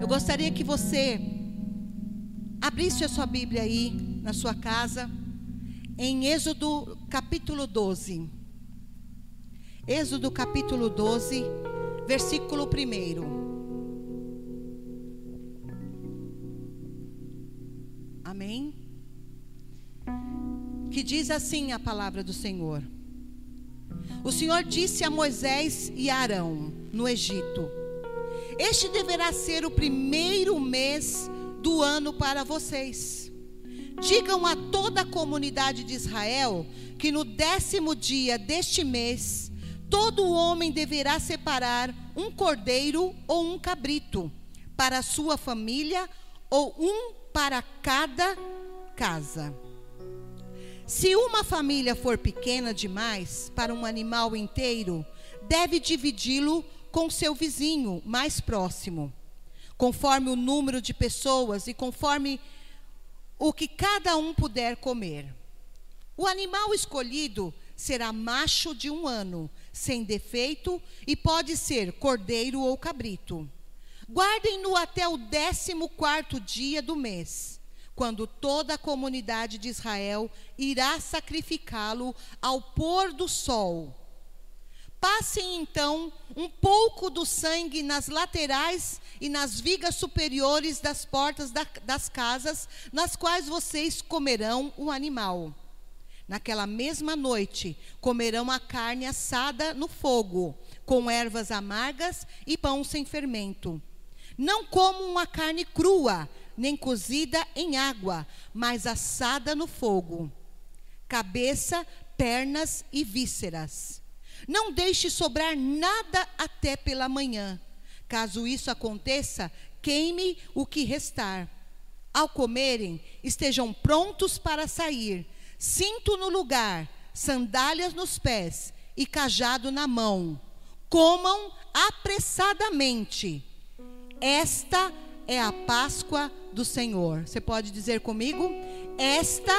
Eu gostaria que você abrisse a sua Bíblia aí na sua casa, em Êxodo capítulo 12. Êxodo capítulo 12, versículo 1. Amém? Que diz assim a palavra do Senhor. O Senhor disse a Moisés e a Arão no Egito: Este deverá ser o primeiro mês do ano para vocês. Digam a toda a comunidade de Israel que no décimo dia deste mês, todo homem deverá separar um cordeiro ou um cabrito para a sua família ou um para cada casa. Se uma família for pequena demais para um animal inteiro, deve dividi-lo com seu vizinho mais próximo, conforme o número de pessoas e conforme o que cada um puder comer. O animal escolhido será macho de um ano, sem defeito, e pode ser cordeiro ou cabrito. Guardem-no até o décimo quarto dia do mês quando toda a comunidade de Israel irá sacrificá-lo ao pôr do sol. Passem então um pouco do sangue nas laterais e nas vigas superiores das portas da, das casas, nas quais vocês comerão o animal. Naquela mesma noite, comerão a carne assada no fogo, com ervas amargas e pão sem fermento. Não comam a carne crua, nem cozida em água, mas assada no fogo. Cabeça, pernas e vísceras. Não deixe sobrar nada até pela manhã. Caso isso aconteça, queime o que restar. Ao comerem, estejam prontos para sair, cinto no lugar, sandálias nos pés e cajado na mão. Comam apressadamente. Esta é a Páscoa do Senhor. Você pode dizer comigo? Esta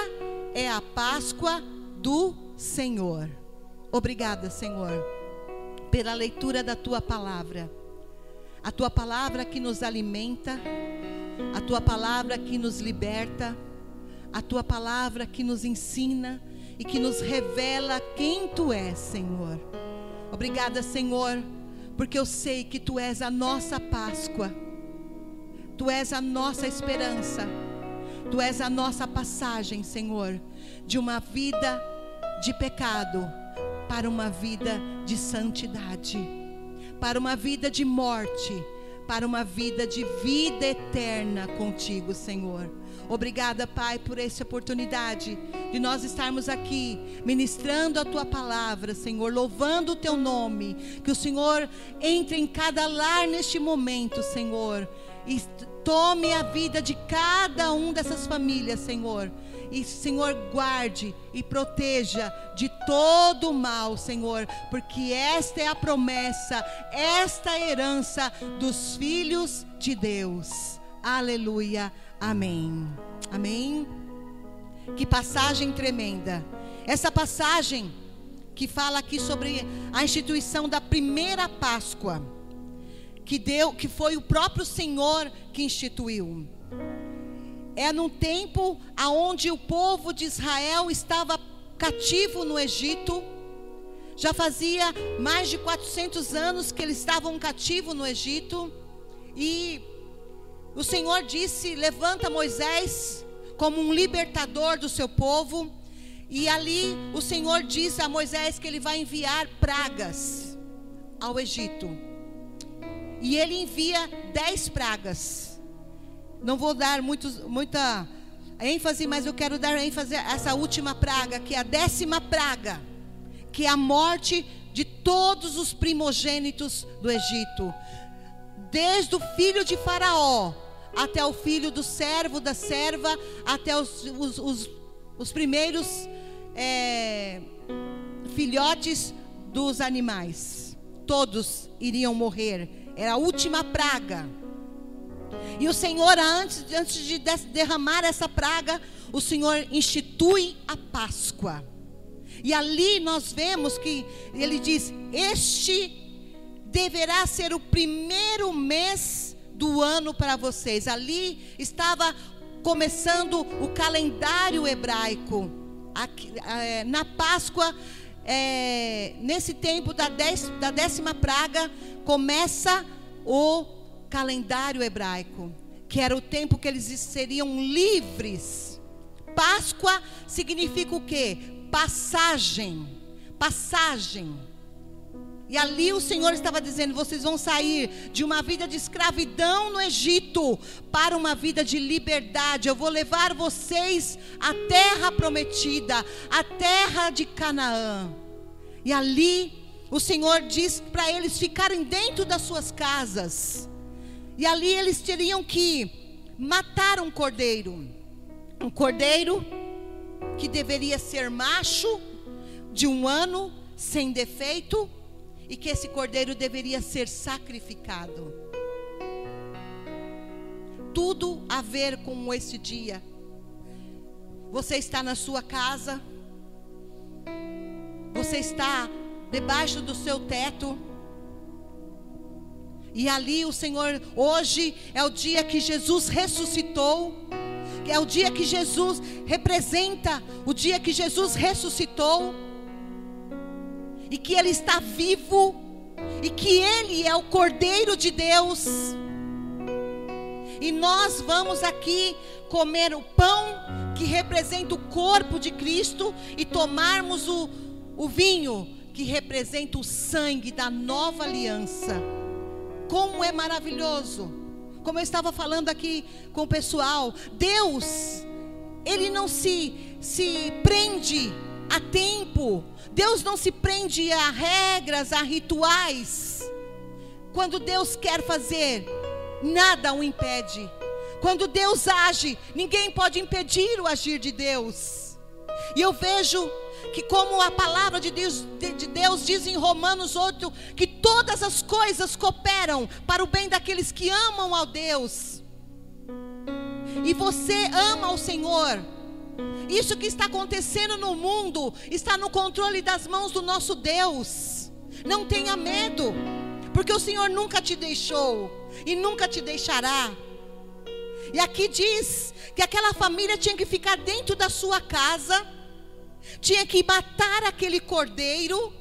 é a Páscoa do Senhor. Obrigada, Senhor, pela leitura da tua palavra. A tua palavra que nos alimenta, a tua palavra que nos liberta, a tua palavra que nos ensina e que nos revela quem tu és, Senhor. Obrigada, Senhor, porque eu sei que tu és a nossa Páscoa Tu és a nossa esperança. Tu és a nossa passagem, Senhor, de uma vida de pecado para uma vida de santidade, para uma vida de morte, para uma vida de vida eterna contigo, Senhor. Obrigada, Pai, por essa oportunidade de nós estarmos aqui ministrando a tua palavra, Senhor, louvando o teu nome. Que o Senhor entre em cada lar neste momento, Senhor, e tome a vida de cada um dessas famílias, Senhor. E, Senhor, guarde e proteja de todo o mal, Senhor, porque esta é a promessa, esta é herança dos filhos de Deus. Aleluia. Amém. Amém. Que passagem tremenda. Essa passagem que fala aqui sobre a instituição da primeira Páscoa que deu, que foi o próprio Senhor que instituiu. É num tempo aonde o povo de Israel estava cativo no Egito. Já fazia mais de 400 anos que eles estavam cativos no Egito. E o Senhor disse: Levanta Moisés como um libertador do seu povo. E ali o Senhor diz a Moisés que ele vai enviar pragas ao Egito. E ele envia dez pragas. Não vou dar muita ênfase, mas eu quero dar ênfase a essa última praga, que é a décima praga, que é a morte de todos os primogênitos do Egito, desde o filho de Faraó até o filho do servo, da serva, até os, os, os, os primeiros é, filhotes dos animais. Todos iriam morrer era a última praga. E o Senhor, antes, antes de derramar essa praga, o Senhor institui a Páscoa. E ali nós vemos que ele diz: Este deverá ser o primeiro mês do ano para vocês. Ali estava começando o calendário hebraico. Aqui, é, na Páscoa, é, nesse tempo da, dez, da décima praga, começa o calendário hebraico, que era o tempo que eles seriam livres. Páscoa significa o quê? Passagem. Passagem. E ali o Senhor estava dizendo: vocês vão sair de uma vida de escravidão no Egito para uma vida de liberdade. Eu vou levar vocês à terra prometida, à terra de Canaã. E ali o Senhor diz para eles ficarem dentro das suas casas. E ali eles teriam que matar um cordeiro. Um cordeiro que deveria ser macho, de um ano, sem defeito e que esse cordeiro deveria ser sacrificado. Tudo a ver com esse dia. Você está na sua casa, você está debaixo do seu teto. E ali o Senhor, hoje é o dia que Jesus ressuscitou. É o dia que Jesus representa, o dia que Jesus ressuscitou e que Ele está vivo, e que Ele é o Cordeiro de Deus. E nós vamos aqui comer o pão que representa o corpo de Cristo e tomarmos o, o vinho que representa o sangue da nova aliança. Como é maravilhoso! Como eu estava falando aqui com o pessoal, Deus, Ele não se, se prende a tempo. Deus não se prende a regras, a rituais. Quando Deus quer fazer, nada o impede. Quando Deus age, ninguém pode impedir o agir de Deus. E eu vejo que, como a palavra de Deus, de, de Deus diz em Romanos 8, que todas as coisas cooperam para o bem daqueles que amam ao Deus. E você ama o Senhor. Isso que está acontecendo no mundo está no controle das mãos do nosso Deus. Não tenha medo, porque o Senhor nunca te deixou e nunca te deixará. E aqui diz que aquela família tinha que ficar dentro da sua casa, tinha que matar aquele cordeiro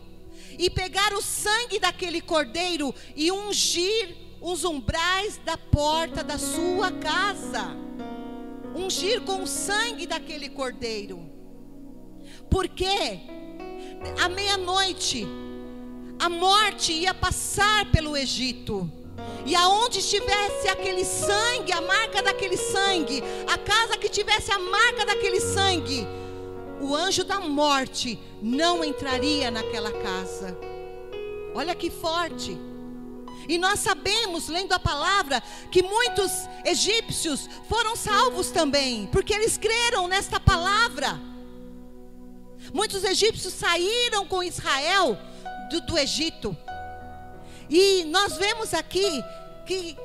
e pegar o sangue daquele cordeiro e ungir os umbrais da porta da sua casa ungir com o sangue daquele cordeiro. Porque à meia-noite a morte ia passar pelo Egito. E aonde estivesse aquele sangue, a marca daquele sangue, a casa que tivesse a marca daquele sangue, o anjo da morte não entraria naquela casa. Olha que forte. E nós sabemos, lendo a palavra, que muitos egípcios foram salvos também, porque eles creram nesta palavra. Muitos egípcios saíram com Israel do, do Egito. E nós vemos aqui que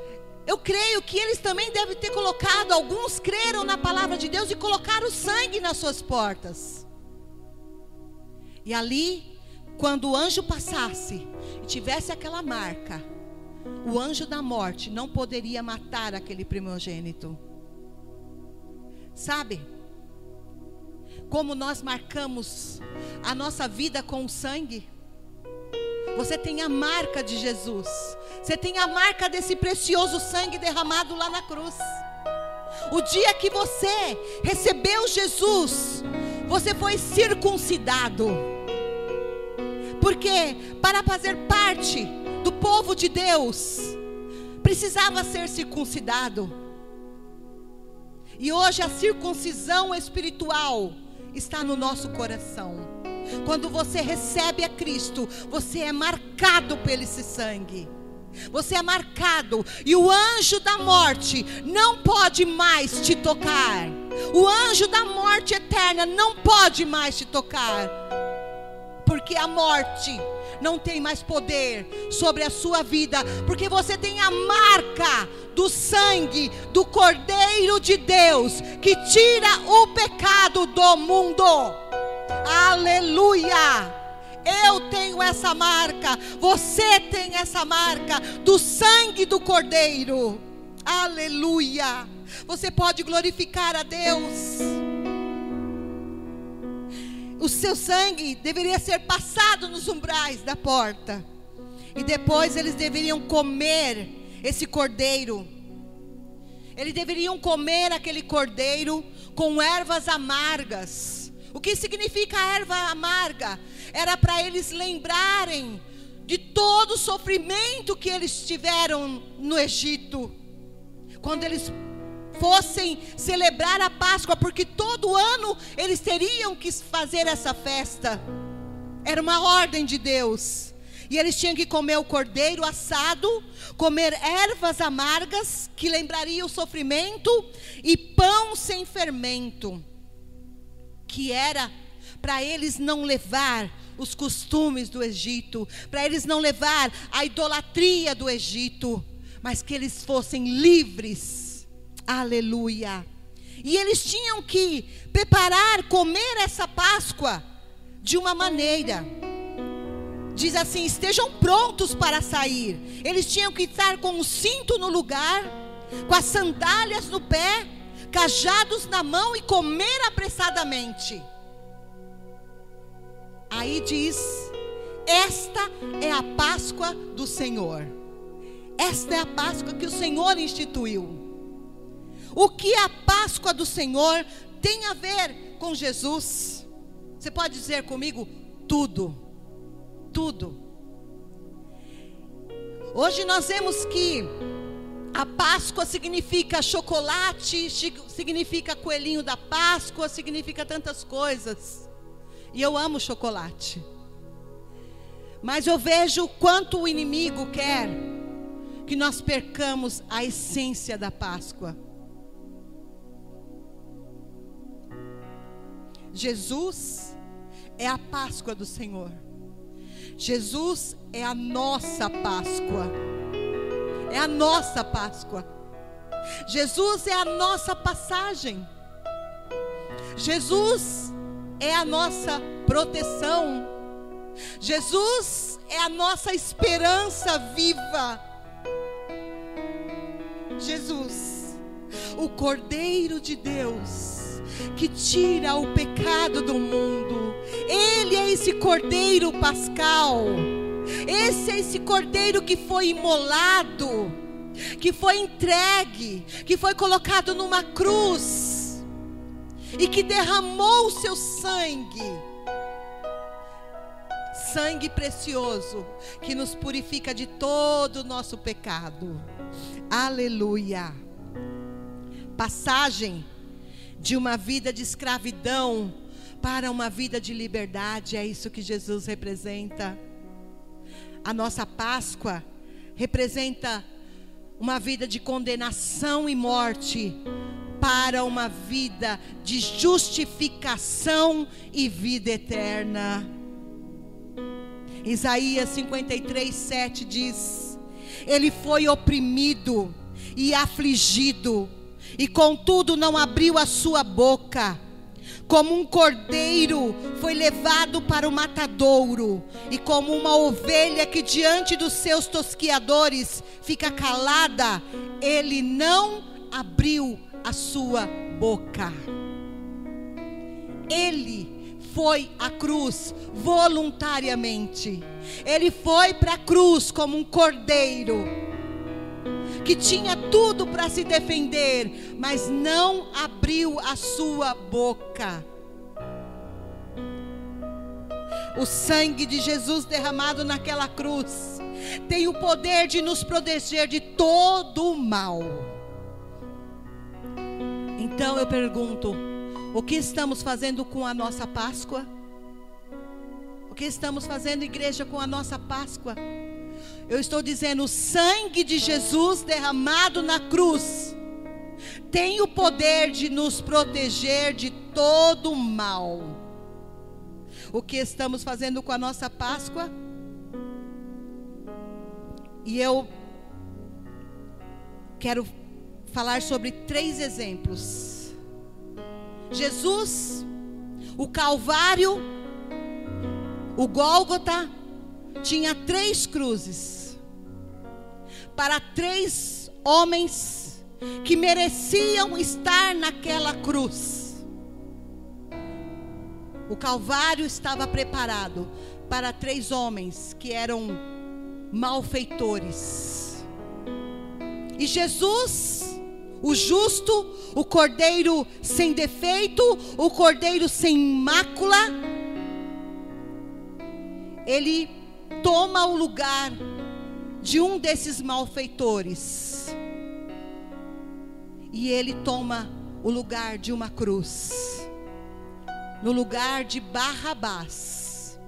eu creio que eles também devem ter colocado, alguns creram na palavra de Deus e colocaram sangue nas suas portas. E ali, quando o anjo passasse e tivesse aquela marca, o anjo da morte não poderia matar aquele primogênito. Sabe? Como nós marcamos a nossa vida com o sangue? Você tem a marca de Jesus. Você tem a marca desse precioso sangue derramado lá na cruz. O dia que você recebeu Jesus, você foi circuncidado. Porque para fazer parte do povo de Deus precisava ser circuncidado. E hoje a circuncisão espiritual está no nosso coração. Quando você recebe a Cristo, você é marcado pelo esse sangue. Você é marcado e o anjo da morte não pode mais te tocar. O anjo da morte eterna não pode mais te tocar. Porque a morte não tem mais poder sobre a sua vida, porque você tem a marca do sangue do Cordeiro de Deus que tira o pecado do mundo. Aleluia! Eu tenho essa marca, você tem essa marca do sangue do Cordeiro. Aleluia. Você pode glorificar a Deus. O seu sangue deveria ser passado nos umbrais da porta. E depois eles deveriam comer esse cordeiro. Eles deveriam comer aquele cordeiro com ervas amargas. O que significa erva amarga? Era para eles lembrarem de todo o sofrimento que eles tiveram no Egito. Quando eles fossem celebrar a Páscoa, porque todo ano eles teriam que fazer essa festa. Era uma ordem de Deus. E eles tinham que comer o cordeiro assado, comer ervas amargas, que lembrariam o sofrimento, e pão sem fermento, que era para eles não levar os costumes do Egito, para eles não levar a idolatria do Egito, mas que eles fossem livres. Aleluia. E eles tinham que preparar, comer essa Páscoa de uma maneira diz assim: estejam prontos para sair. Eles tinham que estar com o cinto no lugar, com as sandálias no pé, cajados na mão e comer apressadamente. Aí diz: esta é a Páscoa do Senhor. Esta é a Páscoa que o Senhor instituiu. O que a Páscoa do Senhor tem a ver com Jesus? Você pode dizer comigo? Tudo tudo. Hoje nós vemos que a Páscoa significa chocolate, significa coelhinho da Páscoa, significa tantas coisas. E eu amo chocolate. Mas eu vejo quanto o inimigo quer que nós percamos a essência da Páscoa. Jesus é a Páscoa do Senhor. Jesus é a nossa Páscoa. É a nossa Páscoa. Jesus é a nossa passagem. Jesus é a nossa proteção. Jesus é a nossa esperança viva. Jesus, o Cordeiro de Deus que tira o pecado do mundo. Ele é esse cordeiro pascal. Esse é esse cordeiro que foi imolado, que foi entregue, que foi colocado numa cruz e que derramou o seu sangue. Sangue precioso que nos purifica de todo o nosso pecado. Aleluia. Passagem de uma vida de escravidão para uma vida de liberdade. É isso que Jesus representa. A nossa Páscoa representa uma vida de condenação e morte para uma vida de justificação e vida eterna. Isaías 53, 7 diz: Ele foi oprimido e afligido e contudo não abriu a sua boca. Como um cordeiro foi levado para o matadouro, e como uma ovelha que diante dos seus tosquiadores fica calada, ele não abriu a sua boca. Ele foi à cruz voluntariamente. Ele foi para a cruz como um cordeiro que tinha tudo para se defender, mas não abriu a sua boca. O sangue de Jesus derramado naquela cruz tem o poder de nos proteger de todo o mal. Então eu pergunto: o que estamos fazendo com a nossa Páscoa? O que estamos fazendo, igreja, com a nossa Páscoa? Eu estou dizendo, o sangue de Jesus derramado na cruz tem o poder de nos proteger de todo mal. O que estamos fazendo com a nossa Páscoa? E eu quero falar sobre três exemplos. Jesus, o Calvário, o Gólgota tinha três cruzes para três homens que mereciam estar naquela cruz. O Calvário estava preparado para três homens que eram malfeitores. E Jesus, o justo, o cordeiro sem defeito, o cordeiro sem mácula, ele toma o lugar de um desses malfeitores. E ele toma o lugar de uma cruz. No lugar de Barrabás,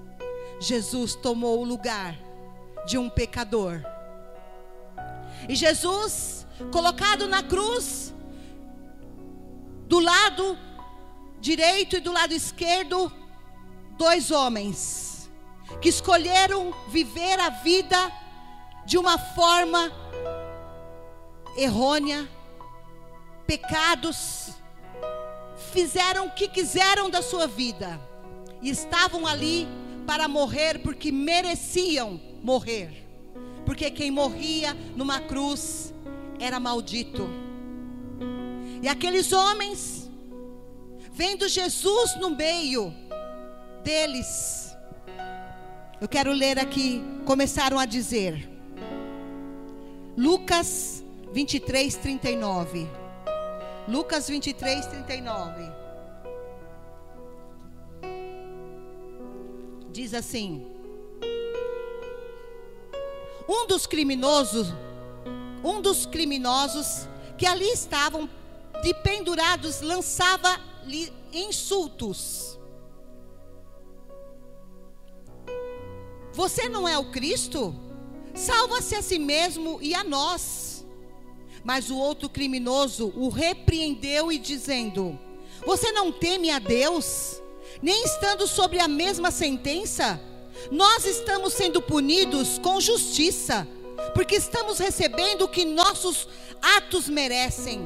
Jesus tomou o lugar de um pecador. E Jesus, colocado na cruz, do lado direito e do lado esquerdo, dois homens que escolheram viver a vida de uma forma errônea, pecados, fizeram o que quiseram da sua vida e estavam ali para morrer porque mereciam morrer. Porque quem morria numa cruz era maldito. E aqueles homens, vendo Jesus no meio deles, eu quero ler aqui, começaram a dizer, Lucas 23, 39. Lucas 23, 39. Diz assim: Um dos criminosos, um dos criminosos que ali estavam de pendurados lançava-lhe insultos. Você não é o Cristo? Salva-se a si mesmo e a nós. Mas o outro criminoso o repreendeu e dizendo: Você não teme a Deus, nem estando sobre a mesma sentença? Nós estamos sendo punidos com justiça, porque estamos recebendo o que nossos atos merecem.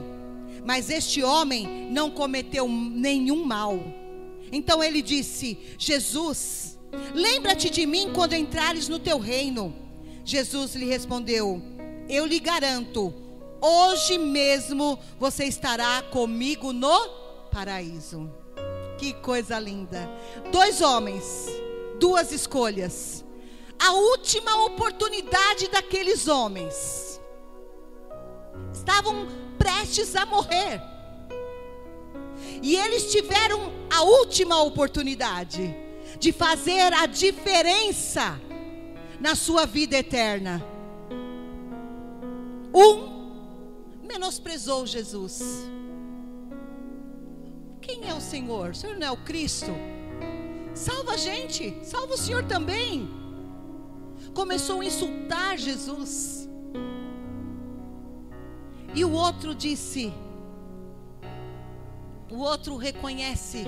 Mas este homem não cometeu nenhum mal. Então ele disse: Jesus, lembra-te de mim quando entrares no teu reino. Jesus lhe respondeu: Eu lhe garanto, hoje mesmo você estará comigo no paraíso. Que coisa linda. Dois homens, duas escolhas. A última oportunidade daqueles homens. Estavam prestes a morrer. E eles tiveram a última oportunidade de fazer a diferença na sua vida eterna. Um menosprezou Jesus. Quem é o Senhor? O Senhor não é o Cristo? Salva a gente, salva o Senhor também. Começou a insultar Jesus. E o outro disse: o outro reconhece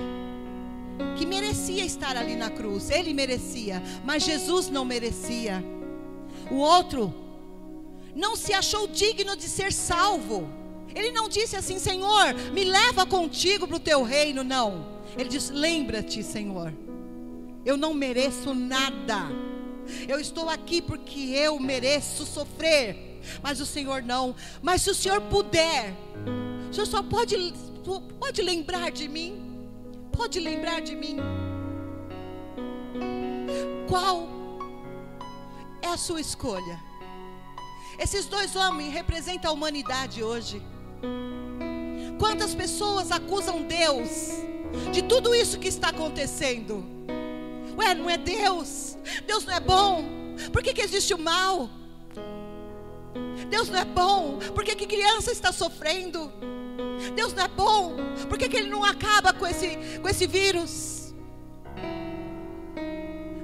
que merecia estar ali na cruz. Ele merecia, mas Jesus não merecia. O outro não se achou digno de ser salvo. Ele não disse assim, Senhor, me leva contigo para o teu reino. Não. Ele disse: Lembra-te, Senhor, eu não mereço nada. Eu estou aqui porque eu mereço sofrer. Mas o Senhor não. Mas se o Senhor puder, o Senhor só pode, pode lembrar de mim pode lembrar de mim? Qual é a sua escolha? Esses dois homens representam a humanidade hoje. Quantas pessoas acusam Deus de tudo isso que está acontecendo? Ué, não é Deus? Deus não é bom? Por que, que existe o mal? Deus não é bom? Por que, que criança está sofrendo? Deus não é bom? Por que, que Ele não acaba com esse, com esse vírus?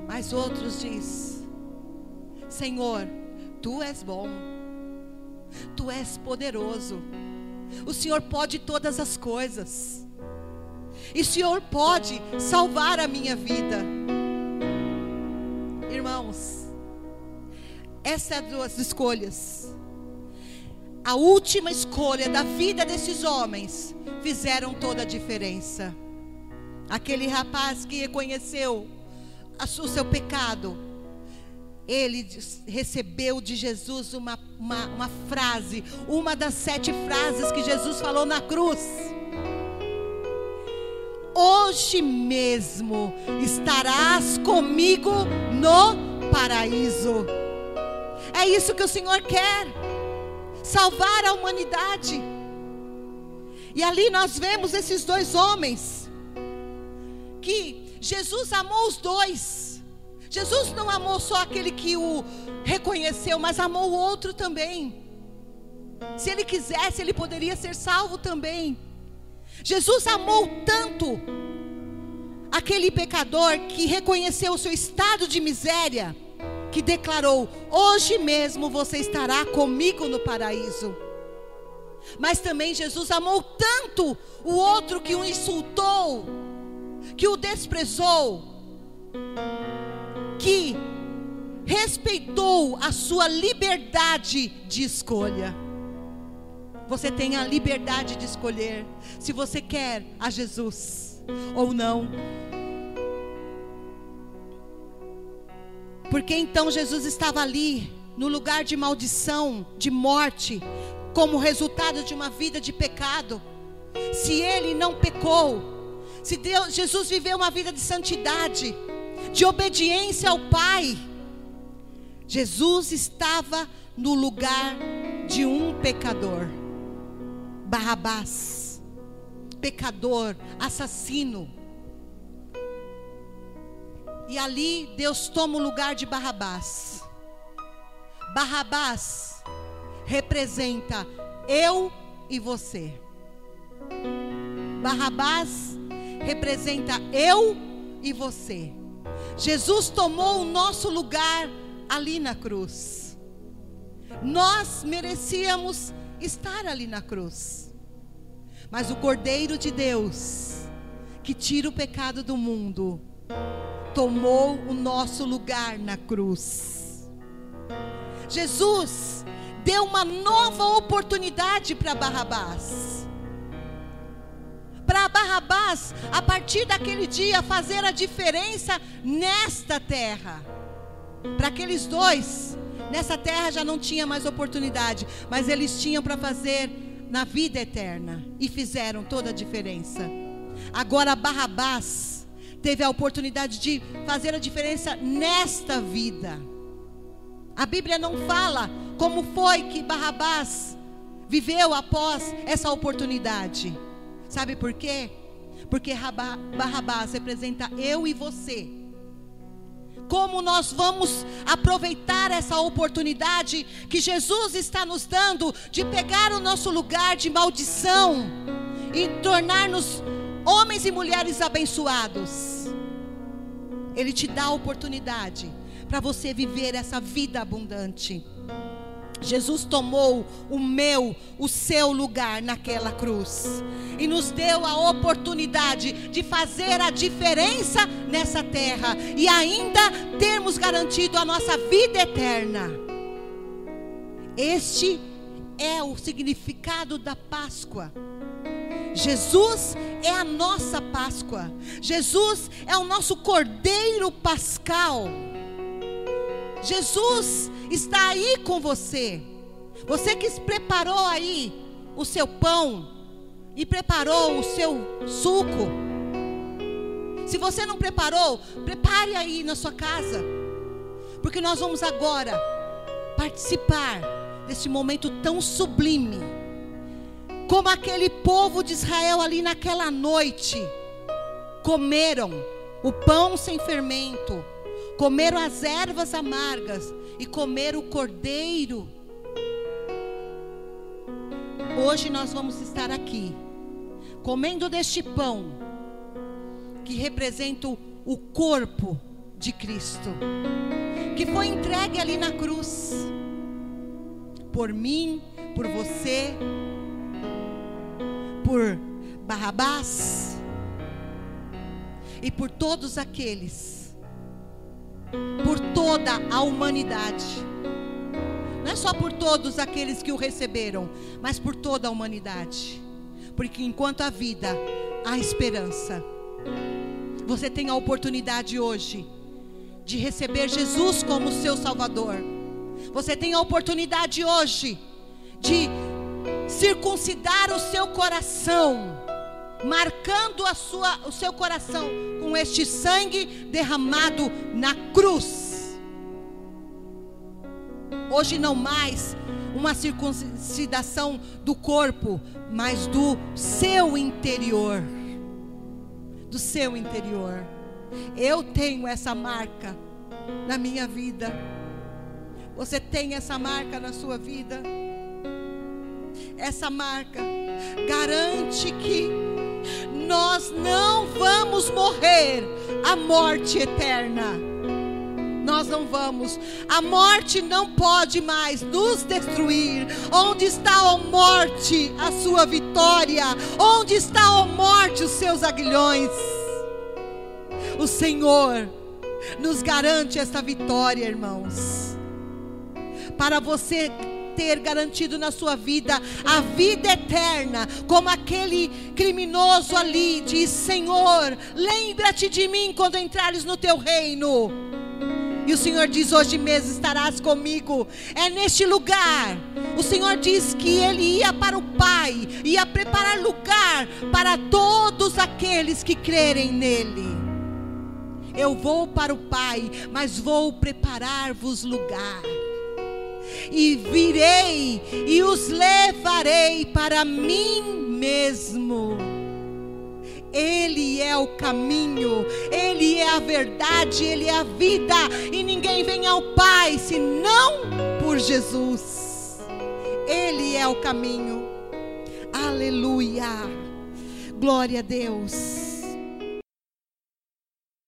Mas outros diz: Senhor, Tu és bom, Tu és poderoso, o Senhor pode todas as coisas, e o Senhor pode salvar a minha vida. Irmãos, essas é duas escolhas a última escolha da vida desses homens fizeram toda a diferença. Aquele rapaz que reconheceu o seu pecado, ele recebeu de Jesus uma, uma, uma frase, uma das sete frases que Jesus falou na cruz. Hoje mesmo estarás comigo no paraíso. É isso que o Senhor quer salvar a humanidade. E ali nós vemos esses dois homens que Jesus amou os dois. Jesus não amou só aquele que o reconheceu, mas amou o outro também. Se ele quisesse, ele poderia ser salvo também. Jesus amou tanto aquele pecador que reconheceu o seu estado de miséria, que declarou: Hoje mesmo você estará comigo no paraíso. Mas também Jesus amou tanto o outro que o insultou, que o desprezou, que respeitou a sua liberdade de escolha. Você tem a liberdade de escolher se você quer a Jesus ou não. Porque então Jesus estava ali, no lugar de maldição, de morte, como resultado de uma vida de pecado. Se ele não pecou, se Deus, Jesus viveu uma vida de santidade, de obediência ao Pai, Jesus estava no lugar de um pecador. Barrabás, pecador, assassino. E ali Deus toma o lugar de Barrabás. Barrabás representa eu e você. Barrabás representa eu e você. Jesus tomou o nosso lugar ali na cruz. Nós merecíamos estar ali na cruz. Mas o Cordeiro de Deus, que tira o pecado do mundo, tomou o nosso lugar na cruz. Jesus deu uma nova oportunidade para Barrabás. Para Barrabás, a partir daquele dia, fazer a diferença nesta terra. Para aqueles dois, Nessa terra já não tinha mais oportunidade, mas eles tinham para fazer na vida eterna e fizeram toda a diferença. Agora Barrabás teve a oportunidade de fazer a diferença nesta vida. A Bíblia não fala como foi que Barrabás viveu após essa oportunidade. Sabe por quê? Porque Barrabás representa eu e você como nós vamos aproveitar essa oportunidade que Jesus está nos dando de pegar o nosso lugar de maldição e tornar-nos homens e mulheres abençoados. Ele te dá a oportunidade para você viver essa vida abundante. Jesus tomou o meu, o seu lugar naquela cruz e nos deu a oportunidade de fazer a diferença nessa terra e ainda termos garantido a nossa vida eterna. Este é o significado da Páscoa. Jesus é a nossa Páscoa. Jesus é o nosso Cordeiro Pascal. Jesus está aí com você. Você que preparou aí o seu pão e preparou o seu suco. Se você não preparou, prepare aí na sua casa. Porque nós vamos agora participar desse momento tão sublime. Como aquele povo de Israel ali naquela noite comeram o pão sem fermento comeram as ervas amargas e comeram o cordeiro. Hoje nós vamos estar aqui, comendo deste pão, que representa o corpo de Cristo, que foi entregue ali na cruz, por mim, por você, por Barrabás e por todos aqueles por toda a humanidade. Não é só por todos aqueles que o receberam, mas por toda a humanidade. Porque enquanto há vida, há esperança. Você tem a oportunidade hoje de receber Jesus como seu Salvador. Você tem a oportunidade hoje de circuncidar o seu coração, marcando a sua, o seu coração com este sangue derramado na cruz. Hoje não mais uma circuncidação do corpo, mas do seu interior. Do seu interior. Eu tenho essa marca na minha vida. Você tem essa marca na sua vida? Essa marca garante que nós não vamos morrer a morte eterna nós não vamos. A morte não pode mais nos destruir. Onde está a morte, a sua vitória? Onde está a morte, os seus aguilhões? O Senhor nos garante esta vitória, irmãos. Para você ter garantido na sua vida a vida eterna, como aquele criminoso ali diz: Senhor, lembra-te de mim quando entrares no teu reino. E o Senhor diz: Hoje mesmo estarás comigo. É neste lugar. O Senhor diz que ele ia para o Pai, ia preparar lugar para todos aqueles que crerem nele. Eu vou para o Pai, mas vou preparar-vos lugar. E virei e os levarei para mim mesmo ele é o caminho, Ele é a verdade, Ele é a vida, e ninguém vem ao Pai senão por Jesus. Ele é o caminho. Aleluia. Glória a Deus.